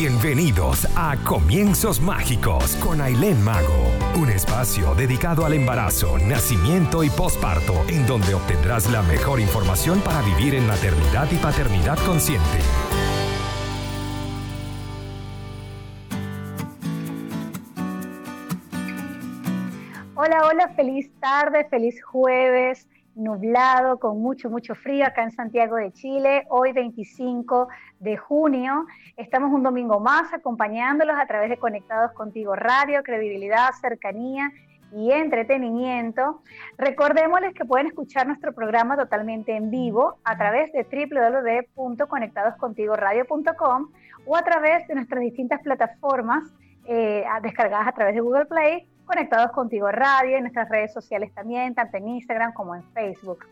Bienvenidos a Comienzos Mágicos con Aileen Mago, un espacio dedicado al embarazo, nacimiento y posparto, en donde obtendrás la mejor información para vivir en maternidad y paternidad consciente. Hola, hola, feliz tarde, feliz jueves nublado, con mucho, mucho frío acá en Santiago de Chile. Hoy 25 de junio. Estamos un domingo más acompañándolos a través de Conectados Contigo Radio, credibilidad, cercanía y entretenimiento. Recordémosles que pueden escuchar nuestro programa totalmente en vivo a través de www.conectadoscontigoradio.com o a través de nuestras distintas plataformas eh, descargadas a través de Google Play conectados contigo radio, en nuestras redes sociales también, tanto en Instagram como en Facebook.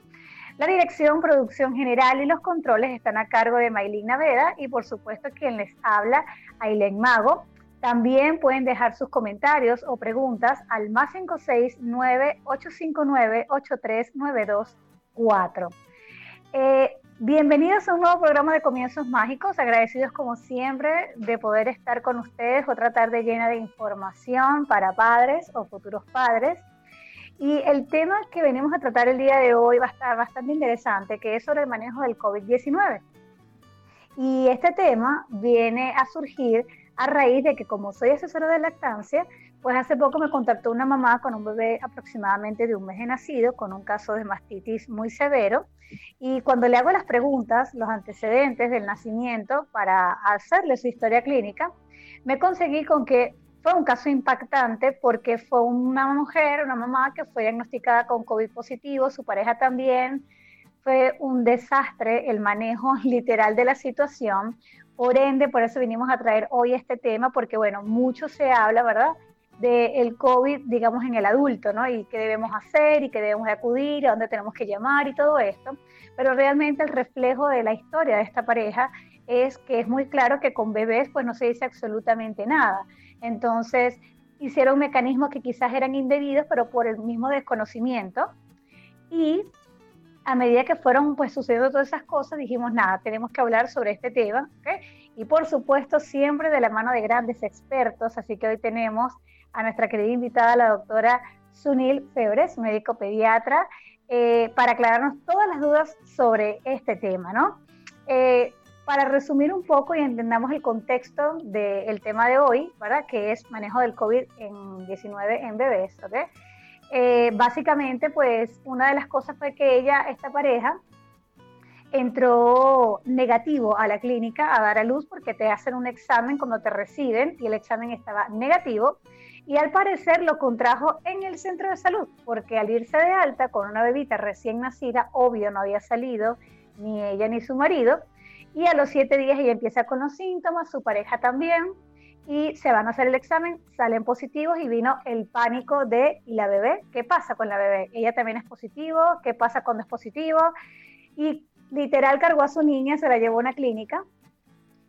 La dirección, producción general y los controles están a cargo de Maylin Naveda y por supuesto quien les habla, Aileen Mago. También pueden dejar sus comentarios o preguntas al más 569 859 83924. Eh, Bienvenidos a un nuevo programa de Comienzos Mágicos, agradecidos como siempre de poder estar con ustedes, otra tarde llena de información para padres o futuros padres. Y el tema que venimos a tratar el día de hoy va a estar bastante interesante, que es sobre el manejo del COVID-19. Y este tema viene a surgir a raíz de que como soy asesora de lactancia, pues hace poco me contactó una mamá con un bebé aproximadamente de un mes de nacido, con un caso de mastitis muy severo. Y cuando le hago las preguntas, los antecedentes del nacimiento, para hacerle su historia clínica, me conseguí con que fue un caso impactante porque fue una mujer, una mamá que fue diagnosticada con COVID positivo, su pareja también. Fue un desastre el manejo literal de la situación. Por ende, por eso vinimos a traer hoy este tema, porque bueno, mucho se habla, ¿verdad? del COVID, digamos, en el adulto, ¿no? Y qué debemos hacer y qué debemos acudir, a dónde tenemos que llamar y todo esto. Pero realmente el reflejo de la historia de esta pareja es que es muy claro que con bebés pues no se dice absolutamente nada. Entonces hicieron mecanismos que quizás eran indebidos, pero por el mismo desconocimiento. Y a medida que fueron pues sucediendo todas esas cosas, dijimos, nada, tenemos que hablar sobre este tema. Y por supuesto, siempre de la mano de grandes expertos. Así que hoy tenemos a nuestra querida invitada, la doctora Sunil Febres, médico pediatra, eh, para aclararnos todas las dudas sobre este tema, ¿no? Eh, para resumir un poco y entendamos el contexto del tema de hoy, ¿verdad? Que es manejo del COVID-19 en bebés, ¿ok? Eh, básicamente, pues, una de las cosas fue que ella, esta pareja, entró negativo a la clínica a dar a luz porque te hacen un examen cuando te reciben y el examen estaba negativo y al parecer lo contrajo en el centro de salud, porque al irse de alta con una bebita recién nacida, obvio no había salido ni ella ni su marido, y a los siete días ella empieza con los síntomas, su pareja también, y se van a hacer el examen, salen positivos y vino el pánico de ¿y la bebé? ¿Qué pasa con la bebé? Ella también es positivo, ¿qué pasa cuando es positivo? Y literal cargó a su niña, se la llevó a una clínica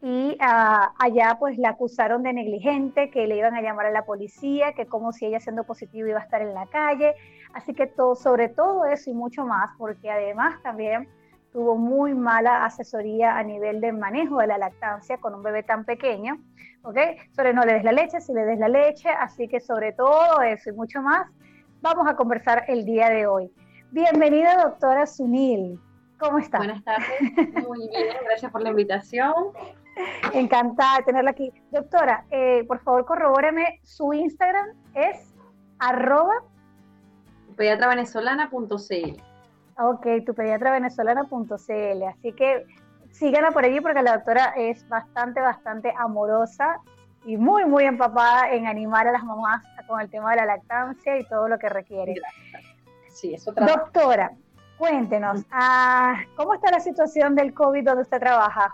y ah, allá pues la acusaron de negligente, que le iban a llamar a la policía, que como si ella siendo positiva iba a estar en la calle, así que todo, sobre todo eso y mucho más, porque además también tuvo muy mala asesoría a nivel de manejo de la lactancia con un bebé tan pequeño, ¿ok? Sobre no le des la leche, si le des la leche, así que sobre todo eso y mucho más, vamos a conversar el día de hoy. Bienvenida doctora Sunil. ¿Cómo está? Buenas tardes, muy bien, gracias por la invitación. Encantada de tenerla aquí. Doctora, eh, por favor, corrobóreme, su Instagram es arroba pediatravenezolana.cl. Ok, tu pediatravenezolana.cl. Así que síganla por allí porque la doctora es bastante, bastante amorosa y muy, muy empapada en animar a las mamás con el tema de la lactancia y todo lo que requiere. Sí, eso Doctora, cuéntenos, ah, ¿cómo está la situación del COVID donde usted trabaja?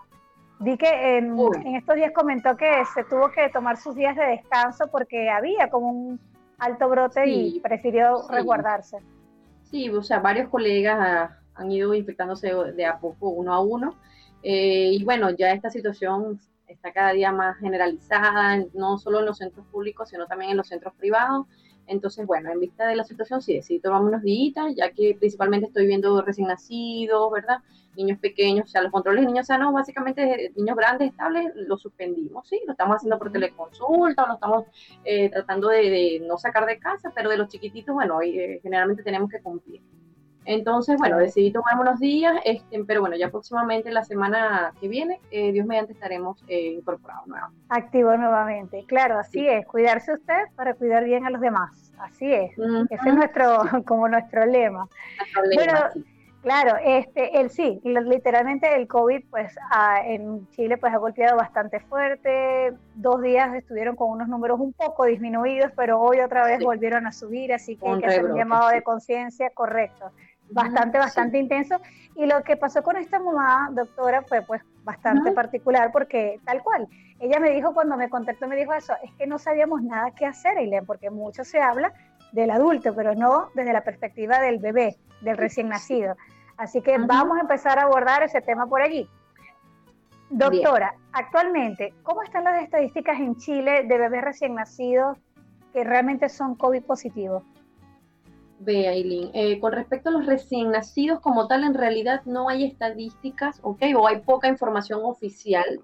Vi que en, estos días comentó que se tuvo que tomar sus días de descanso porque había como un alto brote y prefirió resguardarse. Sí, o sea, varios colegas han ido infectándose de a poco, uno a uno. Eh, y bueno, ya esta situación está cada día más generalizada, no solo en los centros públicos, sino también en los centros privados. Entonces, bueno, en vista de la situación, sí, decidí tomarme unos días, ya que principalmente estoy viendo recién nacidos, ¿verdad? Niños pequeños, o sea, los controles de niños sanos, básicamente niños grandes, estables, los suspendimos, ¿sí? Lo estamos haciendo por teleconsulta, o lo estamos eh, tratando de, no sacar de casa, pero de los chiquititos, bueno, eh, generalmente tenemos que cumplir. Entonces, bueno, decidí tomarme unos días, este, pero bueno, ya próximamente la semana que viene, eh, Dios mediante estaremos eh, incorporados nuevamente. Activo nuevamente, claro, así es, cuidarse usted para cuidar bien a los demás, así es, ese es nuestro, como nuestro lema. bueno, claro, este, el sí, literalmente el COVID, pues en Chile pues ha golpeado bastante fuerte, dos días estuvieron con unos números un poco disminuidos, pero hoy otra vez volvieron a subir, así que hay que hacer un llamado de conciencia correcto. Bastante, bastante intenso. Y lo que pasó con esta mamá, doctora, fue pues bastante particular porque tal cual, ella me dijo cuando me contactó, me dijo eso, es que no sabíamos nada que hacer, Eileen, porque mucho se habla del adulto, pero no desde la perspectiva del bebé, del recién nacido. Así que vamos a empezar a abordar ese tema por allí. Doctora, actualmente, ¿cómo están las estadísticas en Chile de bebés recién nacidos que realmente son COVID positivos? Ve, Aileen, eh, con respecto a los recién nacidos como tal, en realidad no hay estadísticas, ¿ok? O hay poca información oficial,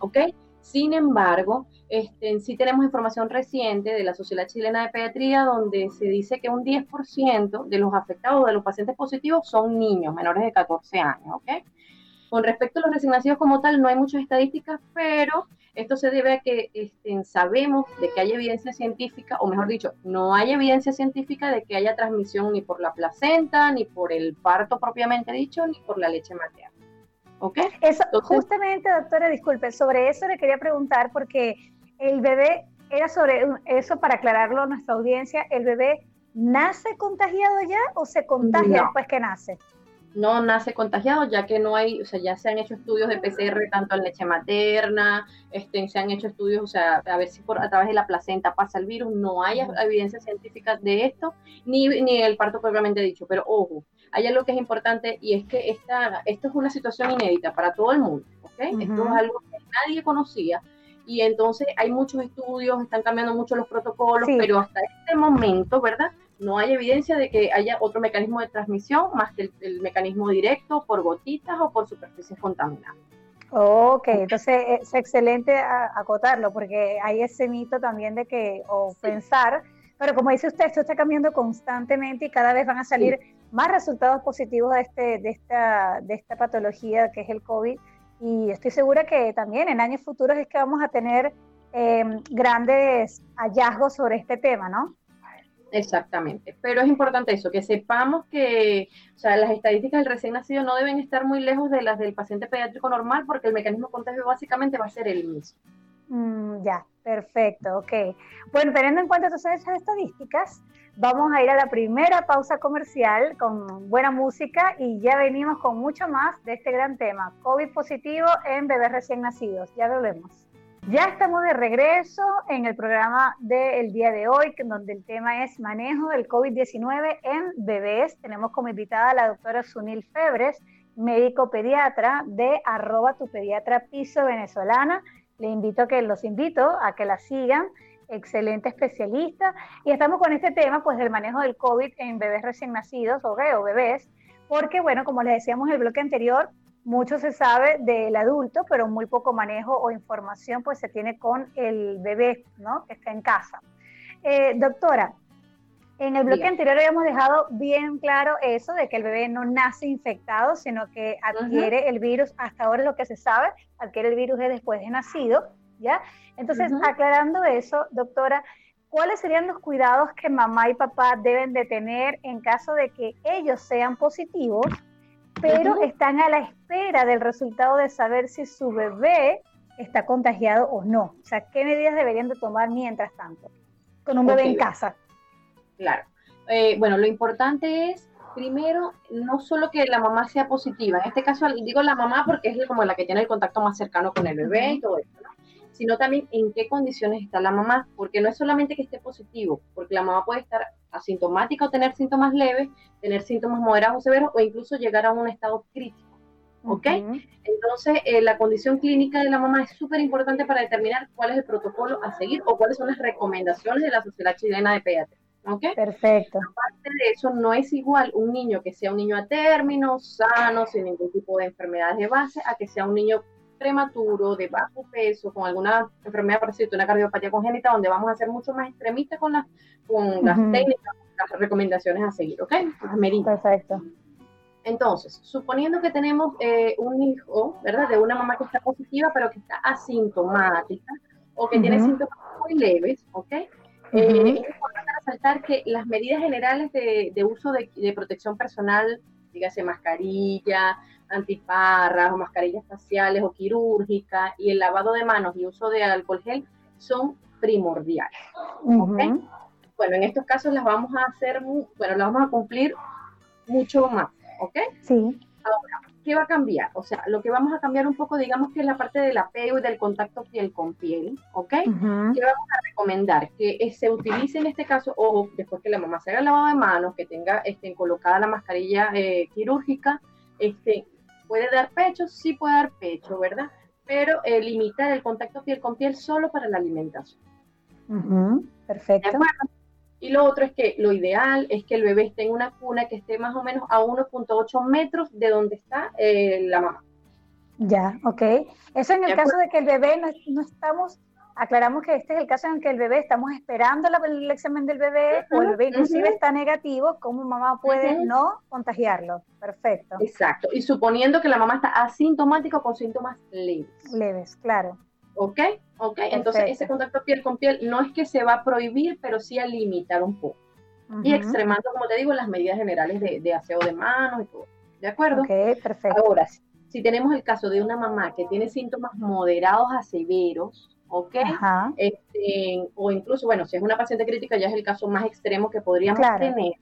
¿ok? Sin embargo, este, sí tenemos información reciente de la Sociedad Chilena de Pediatría donde se dice que un 10% de los afectados, de los pacientes positivos, son niños menores de 14 años, ¿ok? Con respecto a los recién como tal, no hay muchas estadísticas, pero esto se debe a que este, sabemos de que hay evidencia científica, o mejor dicho, no hay evidencia científica de que haya transmisión ni por la placenta, ni por el parto propiamente dicho, ni por la leche materna. ¿Ok? Eso, justamente, doctora, disculpe, sobre eso le quería preguntar porque el bebé, era sobre eso para aclararlo a nuestra audiencia, ¿el bebé nace contagiado ya o se contagia después que nace? no nace contagiado, ya que no hay, o sea, ya se han hecho estudios de PCR tanto en leche materna, este, se han hecho estudios, o sea, a ver si por, a través de la placenta pasa el virus, no hay evidencia científica de esto, ni, ni el parto propiamente dicho, pero ojo, hay algo que es importante y es que esta, esto es una situación inédita para todo el mundo, ¿ok? Esto es algo que nadie conocía, y entonces hay muchos estudios, están cambiando mucho los protocolos, pero hasta este momento, ¿verdad? no hay evidencia de que haya otro mecanismo de transmisión más que el, mecanismo directo por gotitas o por superficies contaminadas. Ok, entonces es excelente acotarlo porque hay ese mito también de que, o pensar, pero como dice usted, esto está cambiando constantemente y cada vez van a salir más resultados positivos de, este, de, esta, de esta patología que es el COVID y estoy segura que también en años futuros es que vamos a tener eh, grandes hallazgos sobre este tema, ¿no? Exactamente, pero es importante eso, que sepamos que o sea, las estadísticas del recién nacido no deben estar muy lejos de las del paciente pediátrico normal porque el mecanismo contagio básicamente va a ser el mismo. Mm, ya, perfecto, ok. Bueno, teniendo en cuenta todas esas estadísticas, vamos a ir a la primera pausa comercial con buena música y ya venimos con mucho más de este gran tema, COVID positivo en bebés recién nacidos. Ya volvemos. Ya estamos de regreso en el programa del día de hoy, donde el tema es manejo del COVID-19 en bebés. Tenemos como invitada a la doctora Sunil Febres, médico pediatra de arroba tu pediatra piso venezolana. Le invito a que los invito a que la sigan, excelente especialista. Y estamos con este tema, pues, del manejo del COVID en bebés recién nacidos o, bebés, porque, bueno, como les decíamos en el bloque anterior, mucho se sabe del adulto, pero muy poco manejo o información pues se tiene con el bebé, ¿no? Que está en casa. Eh, doctora, en el bloque anterior habíamos dejado bien claro eso de que el bebé no nace infectado, sino que adquiere el virus, hasta ahora es lo que se sabe, adquiere el virus después de nacido, ¿ya? Entonces, aclarando eso, doctora, ¿cuáles serían los cuidados que mamá y papá deben de tener en caso de que ellos sean positivos pero están a la espera del resultado de saber si su bebé está contagiado o no. O sea, ¿qué medidas deberían de tomar mientras tanto con un bebé en casa? Claro. Eh, bueno, lo importante es, primero, no solo que la mamá sea positiva, en este caso digo la mamá porque es como la que tiene el contacto más cercano con el bebé y todo eso, ¿no? Sino también en qué condiciones está la mamá, porque no es solamente que esté positivo, porque la mamá puede estar asintomática o tener síntomas leves, tener síntomas moderados o severos o incluso llegar a un estado crítico. ¿Ok? Entonces, eh, la condición clínica de la mamá es súper importante para determinar cuál es el protocolo a seguir o cuáles son las recomendaciones de la Sociedad Chilena de Pediatría. ¿Ok? Perfecto. Aparte de eso, no es igual un niño que sea un niño a término, sano, sin ningún tipo de enfermedades de base, a que sea un niño prematuro, de bajo peso, con alguna enfermedad parecida, una cardiopatía congénita, donde vamos a ser mucho más extremistas con, las con las técnicas, las recomendaciones a seguir, ¿ok? Las medidas. Perfecto. Entonces, suponiendo que tenemos eh, un hijo, ¿verdad? De una mamá que está positiva, pero que está asintomática o que tiene síntomas muy leves, ¿ok? Eh, es importante resaltar que las medidas generales de, uso de, de, protección personal, dígase mascarilla, antiparras o mascarillas faciales o quirúrgicas y el lavado de manos y uso de alcohol gel son primordiales. Bueno, en estos casos las vamos a hacer, bueno, las vamos a cumplir mucho más, ¿ok? Sí. Ahora, ¿qué va a cambiar? O sea, lo que vamos a cambiar un poco, digamos que es la parte del apego y del contacto piel con piel, ¿ok? ¿Qué vamos a recomendar? Que se utilice en este caso, o después que la mamá se haga el lavado de manos, que tenga este, colocada la mascarilla eh, quirúrgica, este, ¿Puede dar pecho? Sí puede dar pecho, ¿verdad? Pero eh, limitar el contacto piel con piel solo para la alimentación. Perfecto. Y lo otro es que lo ideal es que el bebé esté en una cuna que esté más o menos a 1.8 metros de donde está eh, la mamá. Ya, ok. Eso en el caso de que el bebé no, no estamos aclaramos que este es el caso en que el bebé, estamos esperando el examen del bebé, o el bebé inclusive está negativo, ¿cómo mamá puede no contagiarlo? Perfecto. Exacto. Y suponiendo que la mamá está asintomática con síntomas leves. Leves, claro. ¿Ok? ¿Ok? Entonces ese contacto piel con piel no es que se va a prohibir, pero sí a limitar un poco. Y extremando, como te digo, las medidas generales de, de aseo de manos y todo. ¿De acuerdo? Ok, perfecto. Ahora, si tenemos el caso de una mamá que tiene síntomas moderados a severos, ¿ok? Este, o incluso, bueno, si es una paciente crítica, ya es el caso más extremo que podríamos tener.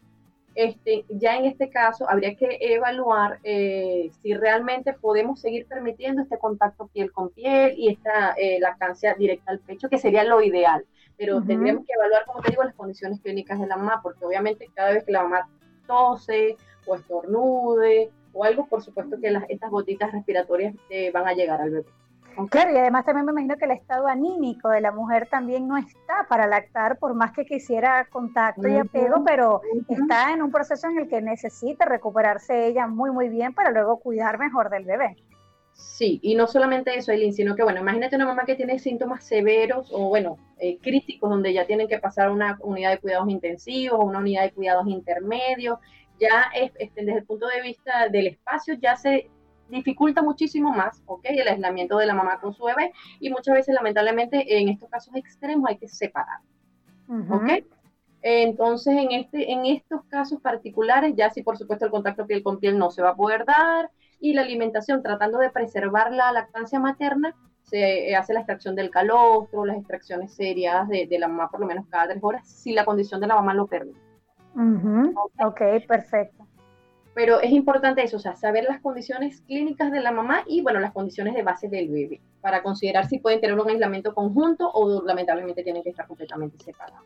Este, ya en este caso habría que evaluar eh, si realmente podemos seguir permitiendo este contacto piel con piel y esta eh, lactancia directa al pecho, que sería lo ideal. Pero tendríamos que evaluar, como te digo, las condiciones clínicas de la mamá, porque obviamente cada vez que la mamá tose o estornude o algo, por supuesto que las, estas gotitas respiratorias eh, van a llegar al bebé. Claro, y además también me imagino que el estado anímico de la mujer también no está para lactar, por más que quisiera contacto y apego, pero está en un proceso en el que necesita recuperarse ella muy, muy bien para luego cuidar mejor del bebé. Sí, y no solamente eso, Eileen, sino que, bueno, imagínate una mamá que tiene síntomas severos o, bueno, eh, críticos, donde ya tienen que pasar una unidad de cuidados intensivos una unidad de cuidados intermedios, ya es, desde el punto de vista del espacio, ya se dificulta muchísimo más, ¿ok? El aislamiento de la mamá con su bebé y muchas veces, lamentablemente, en estos casos extremos hay que separar, ¿ok? Entonces, en, este, en estos casos particulares, ya sí, por supuesto, el contacto piel con piel no se va a poder dar y la alimentación, tratando de preservar la lactancia materna, se hace la extracción del calostro, las extracciones serias de, la mamá por lo menos cada tres horas, si la condición de la mamá lo permite. ok, perfecto pero es importante eso, o sea, saber las condiciones clínicas de la mamá y, bueno, las condiciones de base del bebé, para considerar si pueden tener un aislamiento conjunto o lamentablemente tienen que estar completamente separados.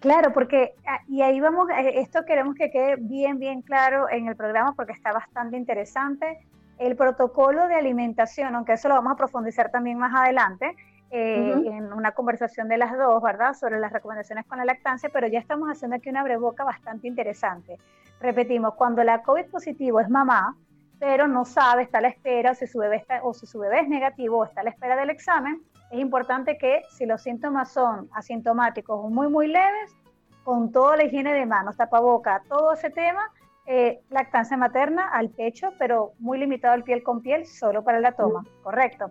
Claro, porque, ah, y ahí vamos, eh, esto queremos que quede bien, bien claro en el programa porque está bastante interesante. El protocolo de alimentación, aunque eso lo vamos a profundizar también más adelante, eh, en una conversación de las dos, ¿verdad? Sobre las recomendaciones con la lactancia, pero ya estamos haciendo aquí una breboca bastante interesante. Repetimos, cuando la COVID positivo es mamá, pero no sabe, está a la espera, o si su bebé, está, o si su bebé es negativo o está a la espera del examen, es importante que si los síntomas son asintomáticos o muy, muy leves, con toda la higiene de manos, tapaboca, todo ese tema, eh, lactancia materna al pecho, pero muy limitado al piel con piel, solo para la toma, ¿correcto?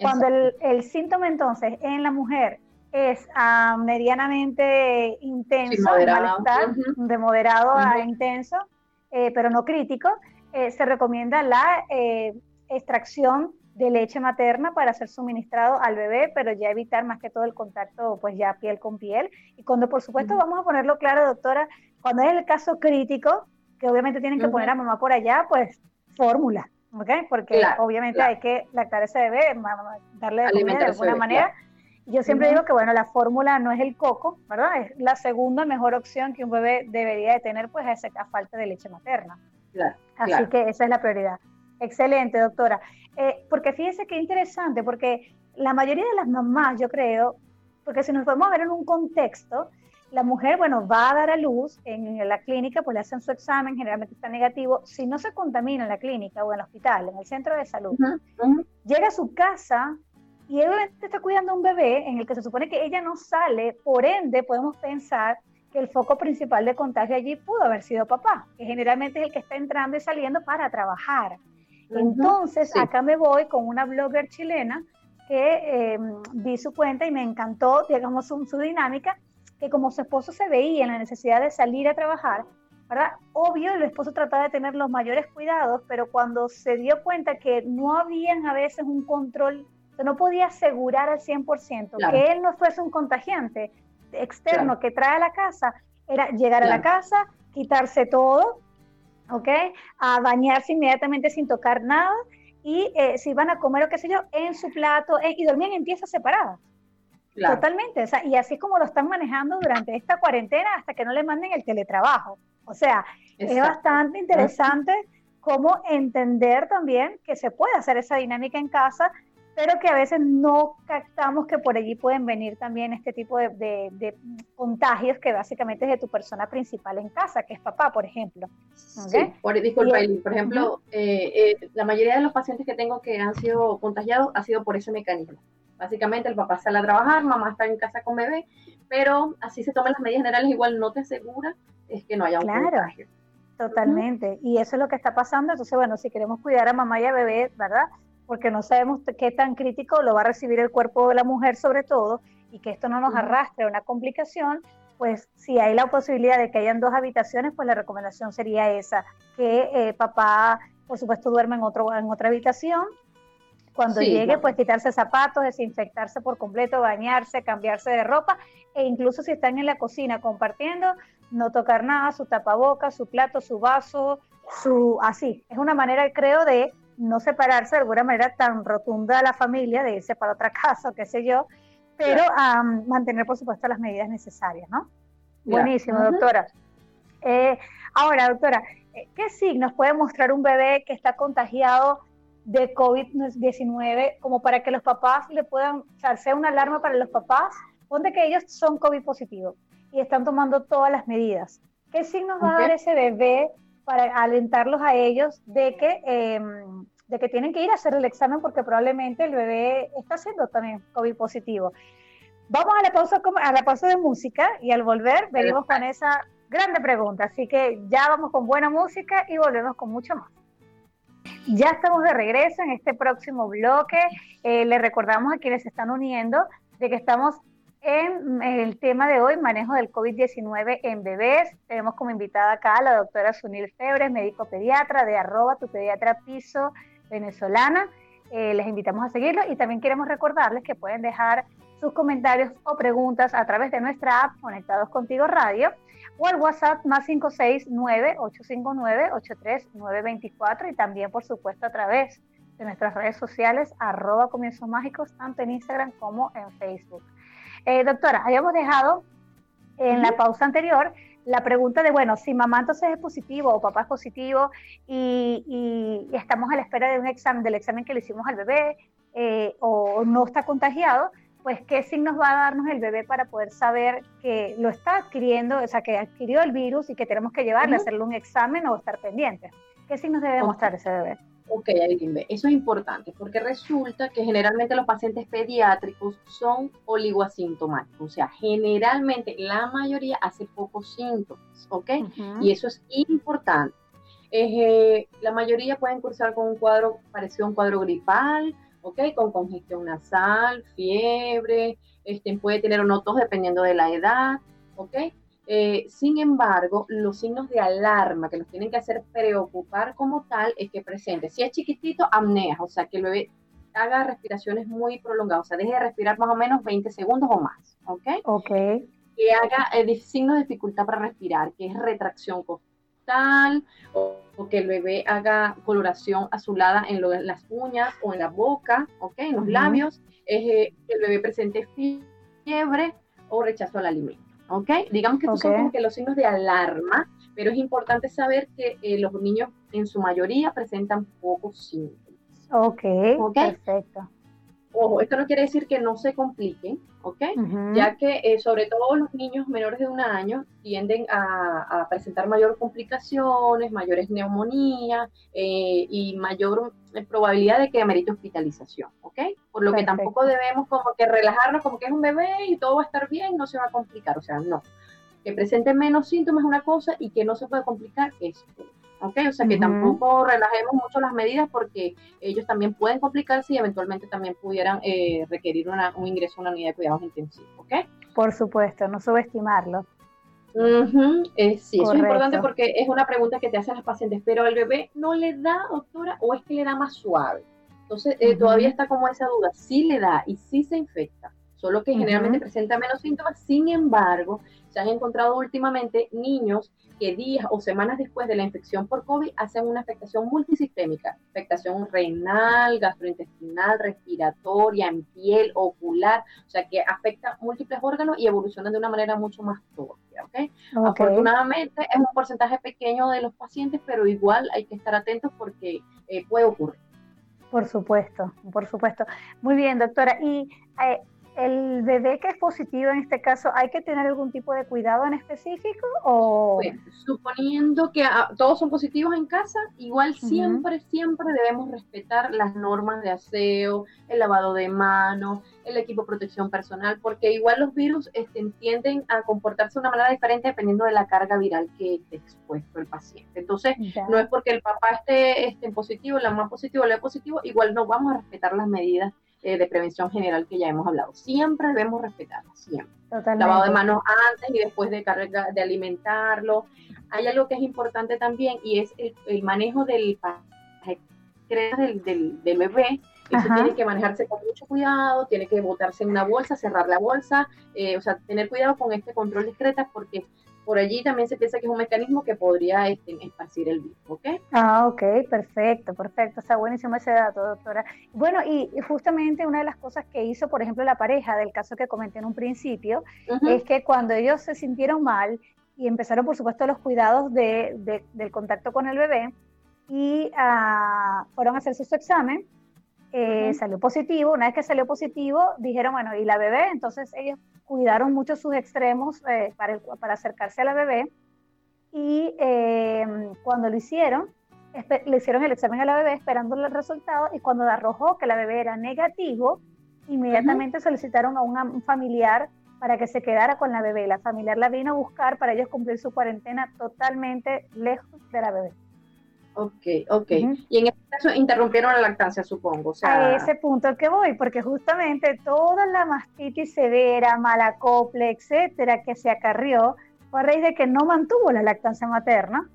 Cuando el, síntoma entonces en la mujer es ah, medianamente intenso, malestar, de moderado a intenso, eh, pero no crítico, eh, se recomienda la eh, extracción de leche materna para ser suministrado al bebé, pero ya evitar más que todo el contacto, pues ya piel con piel. Y cuando, por supuesto, vamos a ponerlo claro, doctora, cuando es el caso crítico, que obviamente tienen que poner a mamá por allá, pues fórmula, ¿ok? Porque obviamente hay que lactar ese bebé, darle de comida de alguna manera. Yo siempre digo que, bueno, la fórmula no es el coco, ¿verdad? Es la segunda mejor opción que un bebé debería de tener, pues, a, falta de leche materna. Claro, Así que esa es la prioridad. Excelente, doctora. Eh, porque fíjese qué interesante, porque la mayoría de las mamás, yo creo, porque si nos podemos ver en un contexto, la mujer, bueno, va a dar a luz en la clínica, pues le hacen su examen, generalmente está negativo. Si no se contamina en la clínica o en el hospital, en el centro de salud, llega a su casa y obviamente está cuidando a un bebé en el que se supone que ella no sale, por ende podemos pensar que el foco principal de contagio allí pudo haber sido papá, que generalmente es el que está entrando y saliendo para trabajar. Entonces, acá me voy con una blogger chilena que em, vi su cuenta y me encantó, digamos, su, su dinámica, que como su esposo se veía en la necesidad de salir a trabajar, ¿verdad? Obvio, el esposo trataba de tener los mayores cuidados, pero cuando se dio cuenta que no habían a veces un control no podía asegurar al 100% que él no fuese un contagiante externo que trae a la casa, era llegar a la casa, quitarse todo, ¿ok? A bañarse inmediatamente sin tocar nada y eh, si van a comer o qué sé yo, en su plato eh, y dormían en piezas separadas. Totalmente, o sea, y así es como lo están manejando durante esta cuarentena hasta que no le manden el teletrabajo. O sea, es bastante interesante cómo entender también que se puede hacer esa dinámica en casa pero que a veces no captamos que por allí pueden venir también este tipo de, contagios que básicamente es de tu persona principal en casa, que es papá, por ejemplo. Sí, por, disculpa, por ejemplo, eh, eh, la mayoría de los pacientes que tengo que han sido contagiados ha sido por ese mecanismo. Básicamente el papá sale a trabajar, mamá está en casa con bebé, pero así se toman las medidas generales, igual no te asegura es que no haya un claro. contagio. Totalmente, y eso es lo que está pasando. Entonces, bueno, si queremos cuidar a mamá y a bebé, ¿verdad? porque no sabemos qué tan crítico lo va a recibir el cuerpo de la mujer sobre todo, y que esto no nos arrastre a una complicación, pues si hay la posibilidad de que hayan dos habitaciones, pues la recomendación sería esa, que eh, papá, por supuesto, duerma en, otro, en otra habitación. Cuando llegue, pues quitarse zapatos, desinfectarse por completo, bañarse, cambiarse de ropa, e incluso si están en la cocina compartiendo, no tocar nada, su tapabocas, su plato, su vaso, su así. Es una manera, creo, de no separarse de alguna manera tan rotunda de la familia, de irse para otra casa, qué sé yo, pero mantener, por supuesto, las medidas necesarias, ¿no? Buenísimo, doctora. Eh, ahora, doctora, eh, ¿qué signos puede mostrar un bebé que está contagiado de COVID-19 como para que los papás le puedan, o sea, sea una alarma para los papás? Ponte que ellos son COVID positivos y están tomando todas las medidas. ¿Qué signos va a dar ese bebé para alentarlos a ellos de que, em, de que tienen que ir a hacer el examen porque probablemente el bebé está siendo también COVID positivo. Vamos a la pausa, a la pausa de música y al volver venimos con esa grande pregunta. Así que ya vamos con buena música y volvemos con mucho más. Ya estamos de regreso en este próximo bloque. Eh, les recordamos a quienes se están uniendo de que estamos en el tema de hoy, manejo del COVID-19 en bebés, tenemos como invitada acá a la doctora Sunil Febres, médico pediatra de arroba tu pediatra piso venezolana. Eh, les invitamos a seguirlo y también queremos recordarles que pueden dejar sus comentarios o preguntas a través de nuestra app Conectados Contigo Radio o al WhatsApp más 569-859-83924 y también, por supuesto, a través de nuestras redes sociales arroba comienzos mágicos, tanto en Instagram como en Facebook. Eh, doctora, habíamos dejado en la pausa anterior la pregunta de, bueno, si mamá entonces es positivo o papá es positivo y, estamos a la espera de un examen, del examen que le hicimos al bebé eh, o no está contagiado, pues qué signos va a darnos el bebé para poder saber que lo está adquiriendo, o sea, que adquirió el virus y que tenemos que llevarle a hacerle un examen o estar pendientes. ¿Qué signos debe mostrar ese bebé? Ok, eso es importante porque resulta que generalmente los pacientes pediátricos son oligoasintomáticos, o sea, generalmente la mayoría hace pocos síntomas, ¿ok? Y eso es importante. Eh, la mayoría pueden cursar con un cuadro parecido a un cuadro gripal, ¿ok? Con congestión nasal, fiebre, este, puede tener o no tos dependiendo de la edad, ¿ok? Eh, sin embargo, los signos de alarma que nos tienen que hacer preocupar como tal es que presente, si es chiquitito, apnea, o sea, que el bebé haga respiraciones muy prolongadas, o sea, deje de respirar más o menos 20 segundos o más, ¿ok? Ok. Que haga eh, signos de dificultad para respirar, que es retracción costal, o, que el bebé haga coloración azulada en, las uñas o en la boca, ¿ok? En los labios, es eh, que el bebé presente fiebre o rechazo al alimento. ¿ok? Digamos que estos son como que los signos de alarma, pero es importante saber que eh, los niños en su mayoría presentan pocos síntomas. Ok, perfecto. Ojo, esto no quiere decir que no se compliquen, ¿ok? Ya que eh, sobre todo los niños menores de un año tienden a, presentar mayores complicaciones, mayores neumonías eh, y mayor eh, probabilidad de que amerite hospitalización, ¿ok? Por lo que tampoco debemos como que relajarnos como que es un bebé y todo va a estar bien, no se va a complicar, o sea, no. Que presente menos síntomas es una cosa y que no se pueda complicar es otra. ¿Ok? O sea que tampoco relajemos mucho las medidas porque ellos también pueden complicarse y eventualmente también pudieran eh, requerir un ingreso a una unidad de cuidados intensivos, ¿ok? Por supuesto, no subestimarlo. Eh, sí, eso es importante porque es una pregunta que te hacen las pacientes, pero al bebé no le da, doctora, o es que le da más suave. Entonces, eh, todavía está como esa duda, sí le da y sí se infecta, solo que generalmente presenta menos síntomas, sin embargo, se han encontrado últimamente niños que días o semanas después de la infección por COVID hacen una afectación multisistémica, afectación renal, gastrointestinal, respiratoria, en piel, ocular, o sea que afecta múltiples órganos y evolucionan de una manera mucho más torpe, ¿okay? Afortunadamente es un porcentaje pequeño de los pacientes, pero igual hay que estar atentos porque eh, puede ocurrir. Por supuesto, por supuesto. Muy bien, doctora. Y eh, el bebé que es positivo en este caso, ¿hay que tener algún tipo de cuidado en específico? O... suponiendo que ah, todos son positivos en casa, igual siempre, siempre debemos respetar las normas de aseo, el lavado de manos, el equipo de protección personal, porque igual los virus este, tienden a comportarse de una manera diferente dependiendo de la carga viral que esté expuesto el paciente. Entonces, no es porque el papá esté, esté positivo, la mamá positivo, la positivo, igual no vamos a respetar las medidas eh, de prevención general que ya hemos hablado. Siempre debemos respetarla, siempre. Lavado de manos antes y después de carga, de alimentarlo. Hay algo que es importante también y es el, manejo del, del, del, del bebé. Eso tiene que manejarse con mucho cuidado, tiene que botarse en una bolsa, cerrar la bolsa, eh, o sea, tener cuidado con este control discreta porque por allí también se piensa que es un mecanismo que podría este, esparcir el virus, ¿ok? Ah, ok, perfecto, perfecto. Está buenísimo ese dato, doctora. Bueno, y, justamente una de las cosas que hizo, por ejemplo, la pareja del caso que comenté en un principio, es que cuando ellos se sintieron mal y empezaron, por supuesto, los cuidados de, del contacto con el bebé y uh, fueron a hacerse su examen, eh, salió positivo. Una vez que salió positivo, dijeron, bueno, ¿y la bebé? Entonces ellos cuidaron mucho sus extremos eh, para, para, acercarse a la bebé. Y eh, cuando lo hicieron, le hicieron el examen a la bebé esperando el resultado y cuando arrojó que la bebé era negativo, inmediatamente solicitaron a un familiar para que se quedara con la bebé. La familiar la vino a buscar para ellos cumplir su cuarentena totalmente lejos de la bebé. Ok, ok. Y en este caso interrumpieron la lactancia, supongo. A ese punto al que voy, porque justamente toda la mastitis severa, malacople, etcétera, que se acarrió, fue a raíz de que no mantuvo la lactancia materna.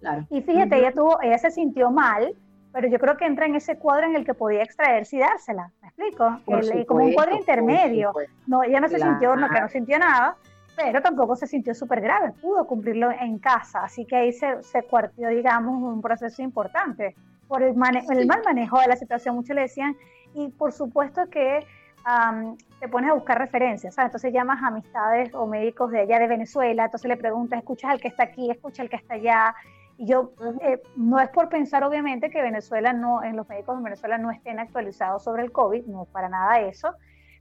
Claro. Y fíjate, ella tuvo, ella se sintió mal, pero yo creo que entra en ese cuadro en el que podía extraerse y dársela. ¿Me explico? como un cuadro intermedio. No, ella no se sintió, no, que no sintió nada, pero tampoco se sintió súper grave, pudo cumplirlo en casa, así que ahí se, se cuartió, digamos, un proceso importante. Por el, el mal manejo de la situación, muchos le decían, y por supuesto que te pones a buscar referencias, ¿sabes? entonces llamas a amistades o médicos de allá de Venezuela, entonces le preguntas, escuchas al que está aquí, escucha al que está allá, y yo, eh, no es por pensar obviamente que Venezuela no, en los médicos de Venezuela no estén actualizados sobre el COVID, no para nada eso,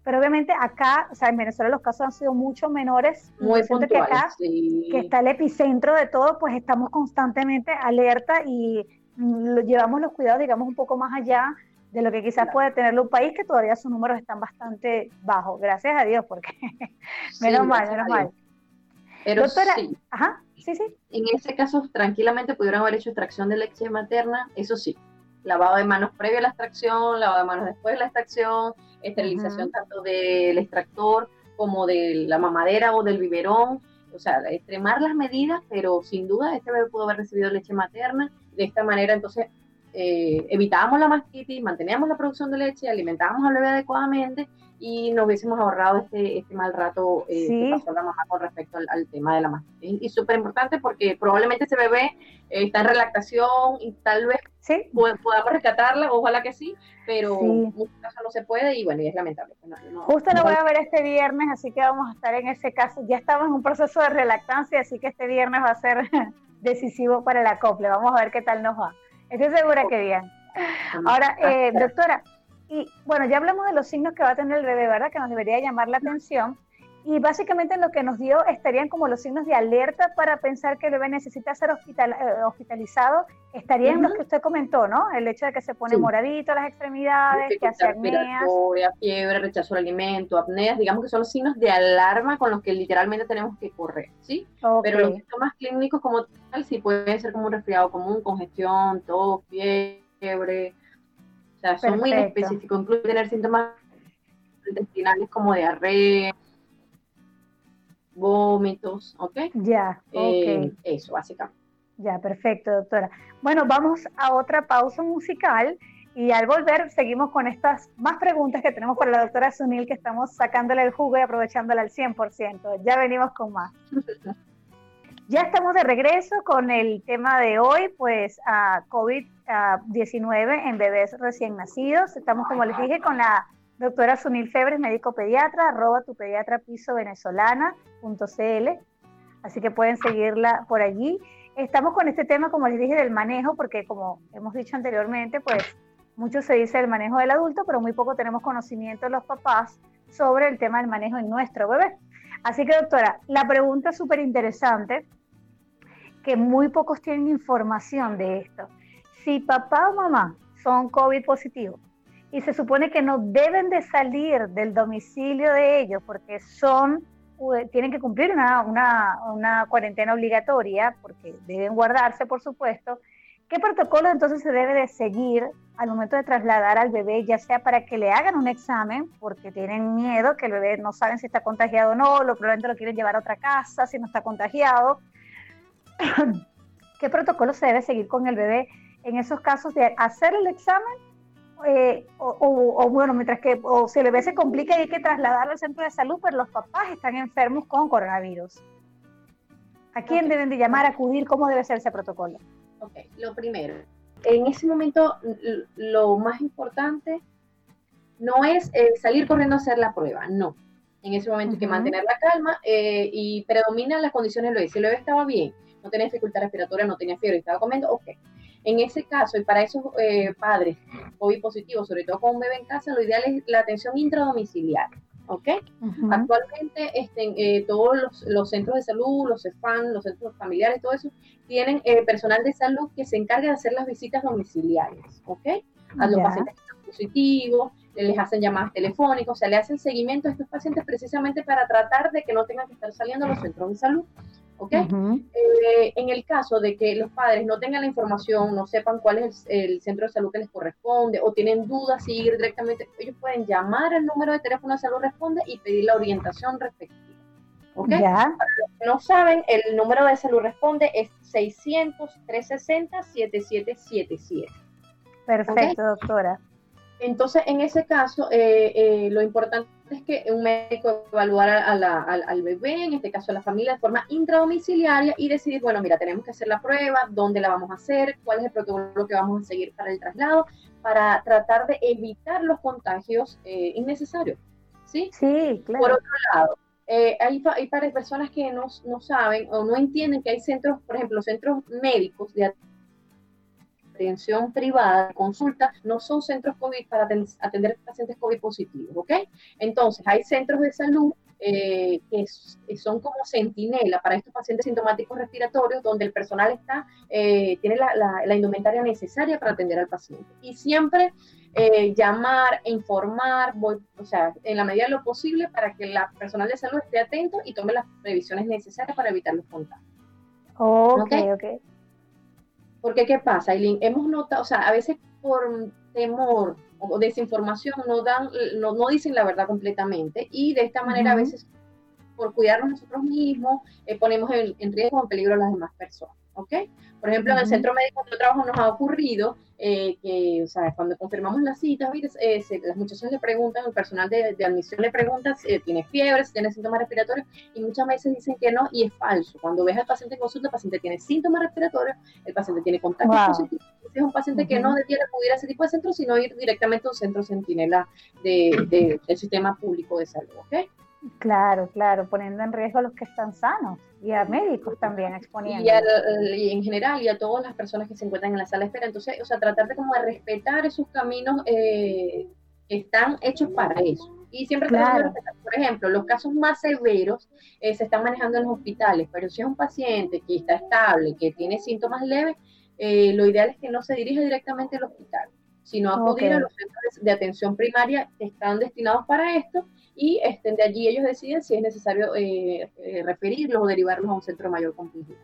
pero obviamente acá, o sea, en Venezuela los casos han sido mucho menores. Muy puntuales, que acá, que está el epicentro de todo, pues estamos constantemente alerta y lo, llevamos los cuidados, digamos, un poco más allá de lo que quizás puede tener un país que todavía sus números están bastante bajos. Gracias a Dios, porque menos mal, menos mal. Pero sí. Ajá, sí, sí. En ese caso, tranquilamente pudieron haber hecho extracción de leche materna, eso sí, lavado de manos previo a la extracción, lavado de manos después de la extracción, esterilización tanto del extractor como de la mamadera o del biberón, o sea, extremar las medidas, pero sin duda este bebé pudo haber recibido leche materna, de esta manera entonces eh, evitábamos la mastitis, manteníamos la producción de leche, alimentábamos al bebé adecuadamente y nos hubiésemos ahorrado este, este mal rato eh, que pasó la mamá con respecto al, tema de la mastitis. Y súper importante porque probablemente ese bebé eh, está en relactación y tal vez podamos rescatarla, ojalá que sí, pero en muchos casos no se puede y bueno, y es lamentable. Pues Justo lo voy a ver este viernes, así que vamos a estar en ese caso. Ya estamos en un proceso de relactancia, así que este viernes va a ser decisivo para el acople. Vamos a ver qué tal nos va. Estoy segura que bien. Ahora, eh, doctora, y bueno, ya hablamos de los signos que va a tener el bebé, ¿verdad? Que nos debería llamar la atención. Y básicamente lo que nos dio estarían como los signos de alerta para pensar que el bebé necesita ser hospital, eh, hospitalizado. Estarían los que usted comentó, ¿no? El hecho de que se pone moradito las extremidades, que hace apneas. fiebre, rechazo al alimento, apneas, digamos que son los signos de alarma con los que literalmente tenemos que correr, ¿sí? Pero los síntomas clínicos como tal sí pueden ser como un resfriado común, congestión, tos, fiebre. O sea, son muy específicos. Incluye tener síntomas intestinales como diarrea vómitos, ¿ok? Ya, eh, eso, básicamente. Ya, perfecto, doctora. Bueno, vamos a otra pausa musical y al volver seguimos con estas más preguntas que tenemos para la doctora Sunil, que estamos sacándole el jugo y aprovechándola al 100%. Ya venimos con más. ya estamos de regreso con el tema de hoy, pues a COVID-19 en bebés recién nacidos. Estamos, como les dije, con la Doctora Sunil Febres, médico pediatra, arroba tu pediatra piso venezolana.cl. Así que pueden seguirla por allí. Estamos con este tema, como les dije, del manejo, porque como hemos dicho anteriormente, pues mucho se dice del manejo del adulto, pero muy poco tenemos conocimiento los papás sobre el tema del manejo en nuestro bebé. Así que, doctora, la pregunta súper interesante, que muy pocos tienen información de esto. Si papá o mamá son COVID positivos, y se supone que no deben de salir del domicilio de ellos porque son tienen que cumplir una, una, una, cuarentena obligatoria porque deben guardarse, por supuesto. ¿Qué protocolo entonces se debe de seguir al momento de trasladar al bebé, ya sea para que le hagan un examen, porque tienen miedo que el bebé no saben si está contagiado o no, lo probablemente lo quieren llevar a otra casa si no está contagiado? ¿Qué protocolo se debe seguir con el bebé en esos casos de hacer el examen eh, o, bueno, mientras que o si el bebé se complica y hay que trasladarlo al centro de salud, pero los papás están enfermos con coronavirus. ¿A quién deben de llamar, acudir? ¿Cómo debe ser ese protocolo? Ok, lo primero, en ese momento lo más importante no es eh, salir corriendo a hacer la prueba, no. En ese momento hay que mantener la calma eh, y predominan las condiciones del bebé. Si el bebé estaba bien, no tenía dificultad respiratoria, no tenía fiebre, estaba comiendo, ok en ese caso, y para esos eh, padres COVID positivos, sobre todo con un bebé en casa, lo ideal es la atención intradomiciliaria. ¿ok? Actualmente este, eh, todos los, centros de salud, los CEFAN, los centros familiares, todo eso, tienen eh, personal de salud que se encarga de hacer las visitas domiciliarias, ¿ok? A los pacientes que están positivos, les hacen llamadas telefónicas, o sea, le hacen seguimiento a estos pacientes precisamente para tratar de que no tengan que estar saliendo a los centros de salud. ¿Ok? Eh, en el caso de que los padres no tengan la información, no sepan cuál es el, centro de salud que les corresponde o tienen dudas si ir directamente, ellos pueden llamar al número de teléfono de salud responde y pedir la orientación respectiva. ¿Ok? Para los que no saben, el número de salud responde es 600-360-7777. Perfecto, doctora. Entonces, en ese caso, eh, eh, lo importante es que un médico evaluara al, bebé, en este caso a la familia, de forma intradomiciliaria y decidir, bueno, mira, tenemos que hacer la prueba, dónde la vamos a hacer, cuál es el protocolo que vamos a seguir para el traslado, para tratar de evitar los contagios eh, innecesarios. ¿Sí? Sí, claro. Por otro lado, hay, hay personas que no, no saben o no entienden que hay centros, por ejemplo, centros médicos de atención privada, consulta, no son centros COVID para atender pacientes COVID positivos, ¿ok? Entonces, hay centros de salud eh, que, son como centinela para estos pacientes sintomáticos respiratorios, donde el personal está, eh, tiene la, indumentaria necesaria para atender al paciente. Y siempre eh, llamar, informar, o sea, en la medida de lo posible para que la personal de salud esté atento y tome las previsiones necesarias para evitar los contagios. Ok, ok. Porque, ¿qué pasa, Aileen? Hemos notado, o sea, a veces por temor o desinformación no, dan, no, no dicen la verdad completamente y de esta manera a veces por cuidarnos nosotros mismos eh, ponemos en, en riesgo o en peligro a las demás personas. ¿Ok? Por ejemplo, en el centro médico de trabajo nos ha ocurrido eh, que, o sea, cuando confirmamos las citas, eh, las muchachas le preguntan, el personal de, admisión le pregunta si tiene fiebre, si tiene síntomas respiratorios, y muchas veces dicen que no, y es falso. Cuando ves al paciente en consulta, el paciente tiene síntomas respiratorios, el paciente tiene contacto positivo, es un paciente que no debiera acudir a ese tipo de centros, sino ir directamente a un centro centinela de, del sistema público de salud, ¿ok? Claro, claro, poniendo en riesgo a los que están sanos y a médicos también exponiendo. Y, en general y a todas las personas que se encuentran en la sala de espera. Entonces, o sea, tratar de como de respetar esos caminos eh, están hechos para eso. Y siempre claro. por ejemplo, los casos más severos eh, se están manejando en los hospitales, pero si es un paciente que está estable, que tiene síntomas leves, eh, lo ideal es que no se dirija directamente al hospital, sino acudir a los centros de atención primaria que están destinados para esto y estén de allí ellos deciden si es necesario eh, referirlos o derivarlos a un centro mayor complejidad.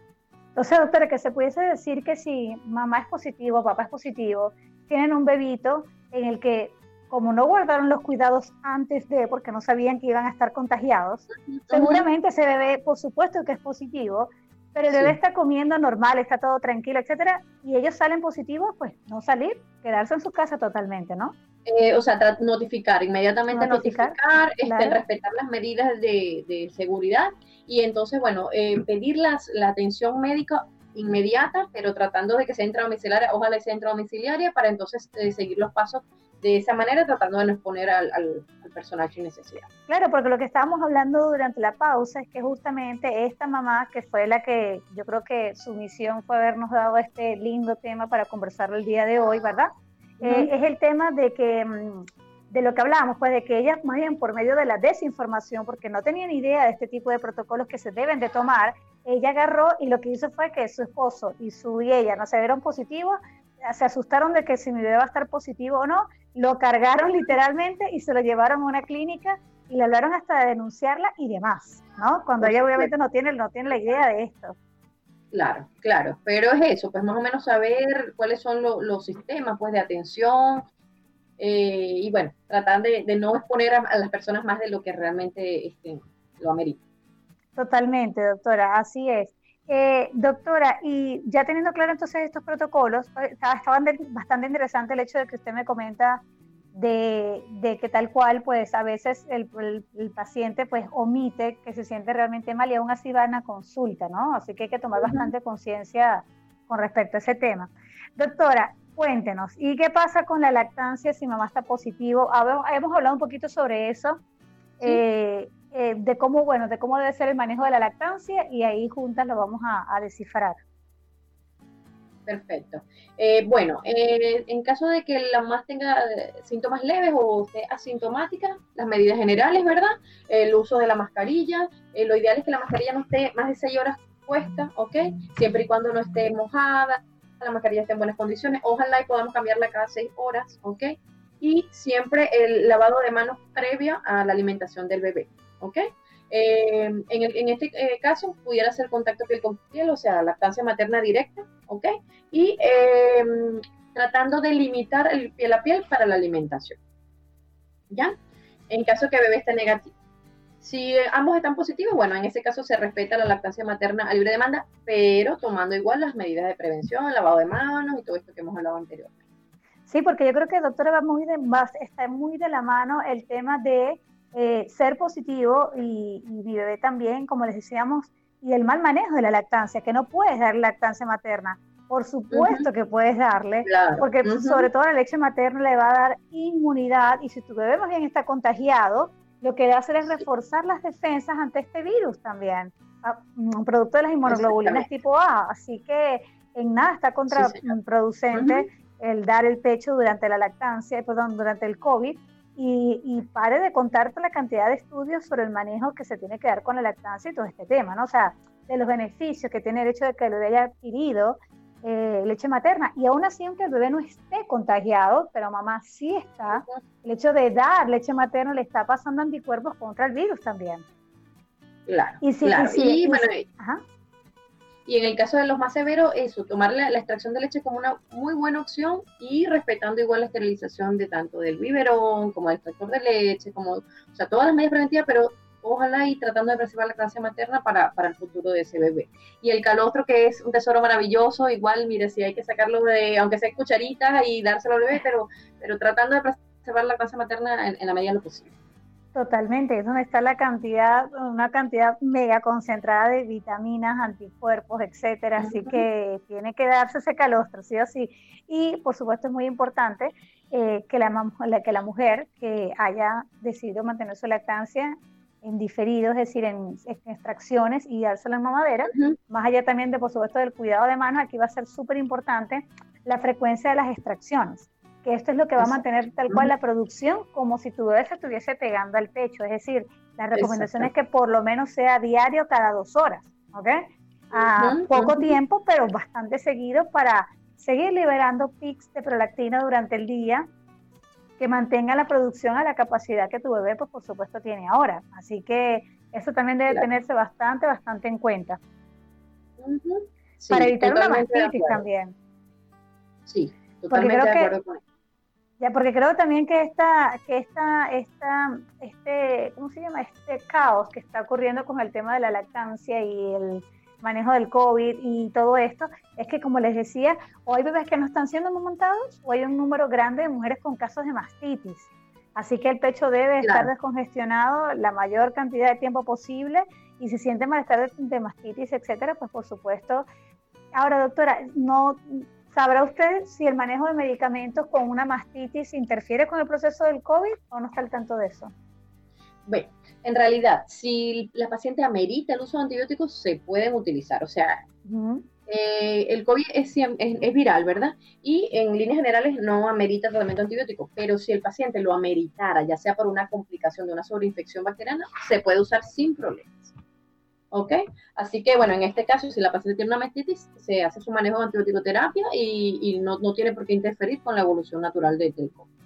Entonces, doctora, que se pudiese decir que si mamá es positivo, papá es positivo, tienen un bebito en el que como no guardaron los cuidados antes de, porque no sabían que iban a estar contagiados, seguramente ese bebé, por supuesto que es positivo, pero el bebé está comiendo normal, está todo tranquilo, etcétera, y ellos salen positivos, pues no salir, quedarse en su casa totalmente, ¿no? Eh, o sea, notificar, inmediatamente notificar, este, respetar las medidas de, seguridad y entonces, bueno, eh, pedir las, la atención médica inmediata, pero tratando de que sea intradomiciliaria, ojalá sea intradomiciliaria, para entonces eh, seguir los pasos de esa manera, tratando de no exponer al, al, personaje sin necesidad. Claro, porque lo que estábamos hablando durante la pausa es que justamente esta mamá, que fue la que yo creo que su misión fue habernos dado este lindo tema para conversar el día de hoy, ¿verdad? Eh, es el tema de que mm, de lo que hablábamos, pues de que ella, más bien por medio de la desinformación, porque no tenían idea de este tipo de protocolos que se deben de tomar, ella agarró y lo que hizo fue que su esposo y su y ella no se vieron positivos, se asustaron de que si mi bebé va a estar positivo o no, lo cargaron literalmente y se lo llevaron a una clínica y le hablaron hasta de denunciarla y demás, ¿no? Cuando ella obviamente no tiene, no tiene la idea de esto. Claro, claro, pero es eso, pues más o menos saber cuáles son los sistemas pues de atención eh, y bueno, tratar de, no exponer a, las personas más de lo que realmente este, lo amerita. Totalmente, doctora, así es. Eh, doctora, y ya teniendo claro entonces estos protocolos, eh, estaba, bastante interesante el hecho de que usted me comenta de, que tal cual, pues a veces el, paciente pues omite que se siente realmente mal y aún así va a una consulta, ¿no? Así que hay que tomar bastante conciencia con respecto a ese tema. Doctora, cuéntenos, ¿y qué pasa con la lactancia si mamá está positivo? Hemos hablado un poquito sobre eso. Eh, eh, de cómo, bueno, de cómo debe ser el manejo de la lactancia y ahí juntas lo vamos a, descifrar. Perfecto. Eh, bueno, eh, en caso de que la mamá tenga síntomas leves o esté asintomática, las medidas generales, ¿verdad? El uso de la mascarilla. lo ideal es que la mascarilla no esté más de 6 horas puesta, ¿ok? Siempre y cuando no esté mojada, la mascarilla esté en buenas condiciones. Ojalá y podamos cambiarla cada 6 horas, ¿ok? Y siempre el lavado de manos previo a la alimentación del bebé. ¿ok? Eh, en, este eh, caso pudiera ser contacto piel con piel, o sea, lactancia materna directa, ¿ok? Y em, tratando de limitar el piel a piel para la alimentación, ¿ya? En caso que el bebé esté negativo. Si ambos están positivos, bueno, en ese caso se respeta la lactancia materna a libre demanda, pero tomando igual las medidas de prevención, lavado de manos y todo esto que hemos hablado anteriormente. Sí, porque yo creo que, doctora, va muy de, está muy de la mano el tema de eh, ser positivo y, mi bebé también, como les decíamos, y el mal manejo de la lactancia, que no puedes dar lactancia materna. Por supuesto que puedes darle, porque sobre todo la leche materna le va a dar inmunidad y si tu bebé más bien está contagiado, lo que debe hacer es reforzar las defensas ante este virus también, un producto de las inmunoglobulinas tipo A. Así que en nada está contraproducente el dar el pecho durante la lactancia, perdón, durante el COVID, y, pare de contarte la cantidad de estudios sobre el manejo que se tiene que dar con la lactancia y todo este tema, ¿no? O sea, de los beneficios que tiene el hecho de que el bebé haya adquirido eh, leche materna. Y aún así, aunque el bebé no esté contagiado, pero mamá sí está, el hecho de dar leche materna le está pasando anticuerpos contra el virus también. Claro. Y, sí, y, bueno, ajá. Y en el caso de los más severos, eso, tomar la, extracción de leche como una muy buena opción y respetando igual la esterilización de tanto del biberón como del extractor de leche, como, o sea, todas las medidas preventivas, pero ojalá y tratando de preservar la lactancia materna para, para, el futuro de ese bebé. Y el calostro, que es un tesoro maravilloso, igual, mire, si hay que sacarlo de, aunque sea cucharitas y dárselo al bebé, pero, pero tratando de preservar la lactancia materna en, en la medida de lo posible. Totalmente, es donde está la cantidad, una cantidad mega concentrada de vitaminas, anticuerpos, etcétera. Así que tiene que darse ese calostro, sí o sí. Y por supuesto es muy importante eh, que, la, que la mujer que haya decidido mantener su lactancia en diferido, es decir, en, extracciones y dárselo en mamadera, más allá también de, por supuesto, del cuidado de manos, aquí va a ser súper importante la frecuencia de las extracciones que esto es lo que va a mantener tal cual la producción como si tu bebé se estuviese pegando al pecho. Es decir, la recomendación es que por lo menos sea diario cada dos horas, ¿ok? A poco tiempo, pero bastante seguido para seguir liberando pics de prolactina durante el día que mantenga la producción a la capacidad que tu bebé, pues por supuesto, tiene ahora. Así que eso también debe tenerse bastante, bastante en cuenta. para evitar una mastitis también. Sí, totalmente de acuerdo con ya, porque creo también que esta, que esta, esta, este, ¿cómo se llama? Este caos que está ocurriendo con el tema de la lactancia y el manejo del COVID y todo esto, es que como les decía, o hay bebés que no están siendo amamantados o hay un número grande de mujeres con casos de mastitis. Así que el pecho debe estar descongestionado la mayor cantidad de tiempo posible y si siente malestar de, de mastitis, etcétera, pues por supuesto. Ahora, doctora, no ¿Sabrá usted si el manejo de medicamentos con una mastitis interfiere con el proceso del COVID o no está al tanto de eso? Bueno, en realidad, si la paciente amerita el uso de antibióticos, se pueden utilizar. O sea, eh, el COVID es, es, viral, ¿verdad? Y en líneas generales no amerita tratamiento antibiótico, pero si el paciente lo ameritara, ya sea por una complicación de una sobreinfección bacteriana, se puede usar sin problema. ¿Ok? Así que, bueno, en este caso, si la paciente tiene una mastitis, se hace su manejo de antibiótico-terapia y, no, tiene por qué interferir con la evolución natural del COVID.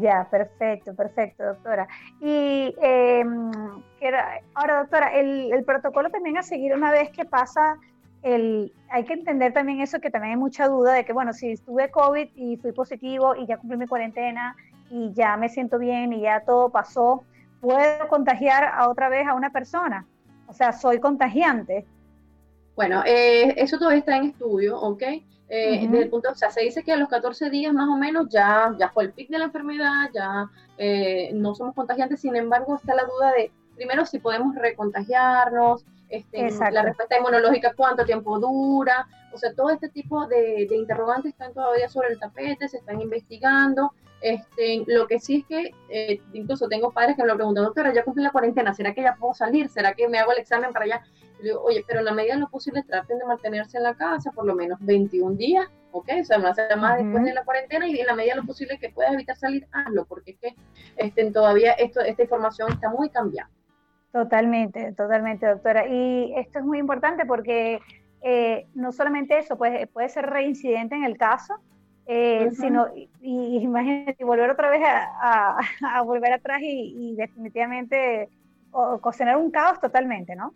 Ya, perfecto, perfecto, doctora. Y em, ahora, doctora, el, protocolo también a seguir una vez que pasa el, hay que entender también eso, que también hay mucha duda de que, bueno, si tuve COVID y fui positivo y ya cumplí mi cuarentena y ya me siento bien y ya todo pasó, ¿puedo contagiar a otra vez a una persona? O sea, soy contagiante. Bueno, eh, eso todavía está en estudio, ¿ok? Eh, desde el punto, o sea, se dice que a los 14 días más o menos ya, ya fue el pic de la enfermedad, ya eh, no somos contagiantes, sin embargo está la duda de, primero, si podemos recontagiarnos, este, la respuesta inmunológica, cuánto tiempo dura, o sea, todo este tipo de, de interrogantes están todavía sobre el tapete, se están investigando, este, lo que sí es que eh, incluso tengo padres que me lo preguntan, doctora, ya cumplí la cuarentena, ¿será que ya puedo salir? ¿Será que me hago el examen para allá? Yo digo, oye, pero en la medida de lo posible traten de mantenerse en la casa por lo menos 21 días, ¿ok? O sea, una semana después de la cuarentena y en la medida de lo posible que puedas evitar salir, hazlo, porque es que este, todavía esto, esta información está muy cambiada. Totalmente, totalmente, doctora. Y esto es muy importante porque eh, no solamente eso, puede, puede ser reincidente en el caso, eh, sino, y, imagínate, volver otra vez a, a, volver atrás y, definitivamente cocinar un caos totalmente, ¿no?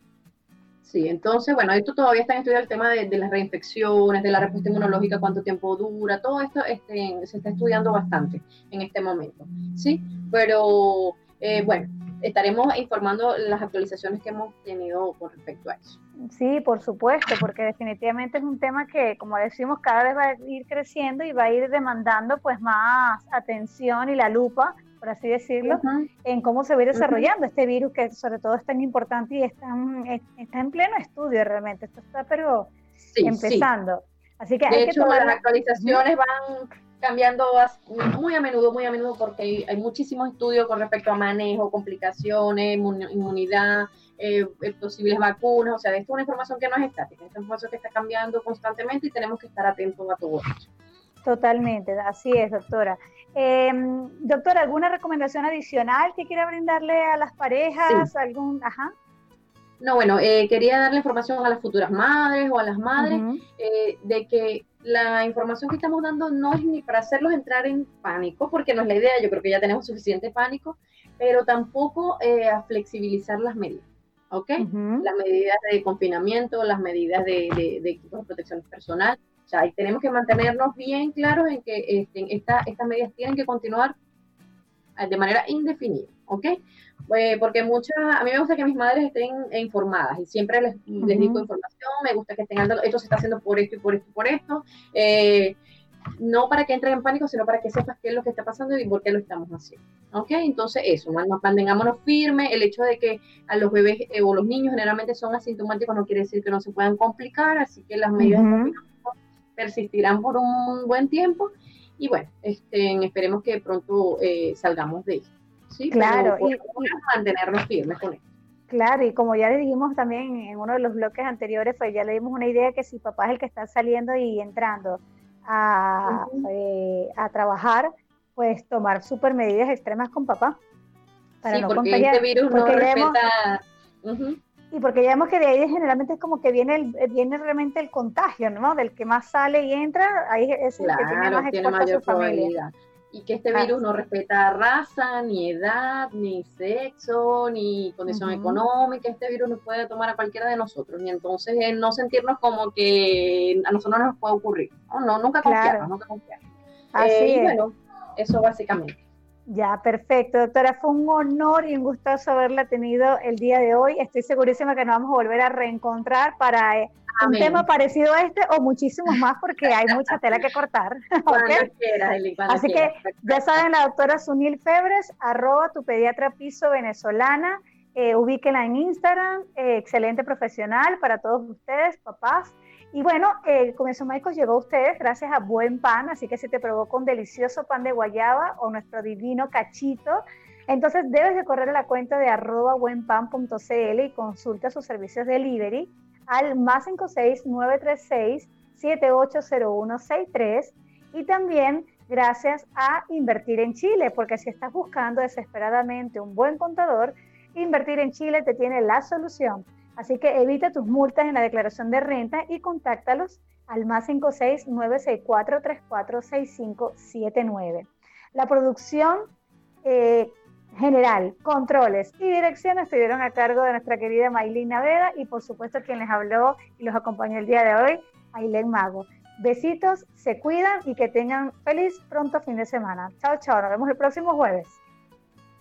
Sí, entonces, bueno, esto todavía está en estudio el tema de, las reinfecciones, de la respuesta inmunológica, cuánto tiempo dura, todo esto este, se está estudiando bastante en este momento, ¿sí? Pero, eh, bueno, estaremos informando las actualizaciones que hemos tenido con respecto a eso. Sí, por supuesto, porque definitivamente es un tema que, como decimos, cada vez va a ir creciendo y va a ir demandando pues más atención y la lupa, por así decirlo, en cómo se va a ir desarrollando este virus que sobre todo es tan importante y está, está en pleno estudio realmente. Esto está pero empezando. Así que de hecho, las actualizaciones van cambiando muy a menudo, muy a menudo, porque hay, muchísimos estudios con respecto a manejo, complicaciones, inmunidad, eh, eh, posibles vacunas, o sea, esto es una información que no es estática, es una información que está cambiando constantemente y tenemos que estar atentos a todo esto. Totalmente, así es, doctora. Em, doctora, ¿alguna recomendación adicional que quiera brindarle a las parejas? ¿Algún, ajá? No, bueno, eh, quería darle información a las futuras madres o a las madres de que la información que estamos dando no es ni para hacerlos entrar en pánico, porque no es la idea, yo creo que ya tenemos suficiente pánico, pero tampoco eh, a flexibilizar las medidas, ¿ok? Las medidas de confinamiento, las medidas de, de, equipos de protección personal, o sea, tenemos que mantenernos bien claros en que este, estas medidas tienen que continuar de manera indefinida, ¿ok? Eh, porque muchas, a mí me gusta que mis madres estén informadas y siempre les, les digo información, me gusta que estén, esto se está haciendo por esto y por esto y por esto, eh, no para que entren en pánico, sino para que sepas qué es lo que está pasando y por qué lo estamos haciendo, ¿ok? Entonces eso, mantengámonos firmes, el hecho de que a los bebés eh, o los niños generalmente son asintomáticos no quiere decir que no se puedan complicar, así que las medidas persistirán por un buen tiempo y bueno, este, esperemos que pronto eh, salgamos de esto. ¿sí? Claro, y, mantenernos firmes con esto. Claro, y como ya le dijimos también en uno de los bloques anteriores, pues ya le dimos una idea que si papá es el que está saliendo y entrando eh, a, trabajar, pues tomar super medidas extremas con papá. Para no porque este virus no respeta... Y porque ya vemos que de ahí generalmente es como que viene el, viene realmente el contagio, ¿no? Del que más sale y entra, ahí es el que tiene más tiene mayor probabilidad y que este virus no respeta raza, ni edad, ni sexo, ni condición económica. Este virus nos puede tomar a cualquiera de nosotros y entonces no sentirnos como que a nosotros no nos puede ocurrir. No, nunca confiar, nunca confiar. Así eh, y bueno, eso básicamente. Ya, perfecto, doctora. Fue un honor y un gustoso haberla tenido el día de hoy. Estoy segurísima que nos vamos a volver a reencontrar para eh, un tema parecido a este o muchísimos más porque hay mucha tela que cortar. Así que ya saben, la doctora Sunil Febres, arroba tu pediatra piso venezolana, eh, ubíquenla en Instagram, eh, excelente profesional para todos ustedes, papás. Y bueno, con eso, Michael, llegó a ustedes gracias a Buen Pan, así que si te provoca un delicioso pan de guayaba o nuestro divino cachito, entonces debes de correr a la cuenta de arroba buenpan.cl y consulta sus servicios de delivery al más 56936-780163 y también gracias a Invertir en Chile, porque si estás buscando desesperadamente un buen contador, Invertir en Chile te tiene la solución. Así que evita tus multas en la declaración de renta y contáctalos al más 56964346579. La producción eh, general, controles y dirección estuvieron a cargo de nuestra querida Maylina Vega y por supuesto quien les habló y los acompañó el día de hoy, Ailén Mago. Besitos, se cuidan y que tengan feliz pronto fin de semana. Chao, chao, nos vemos el próximo jueves.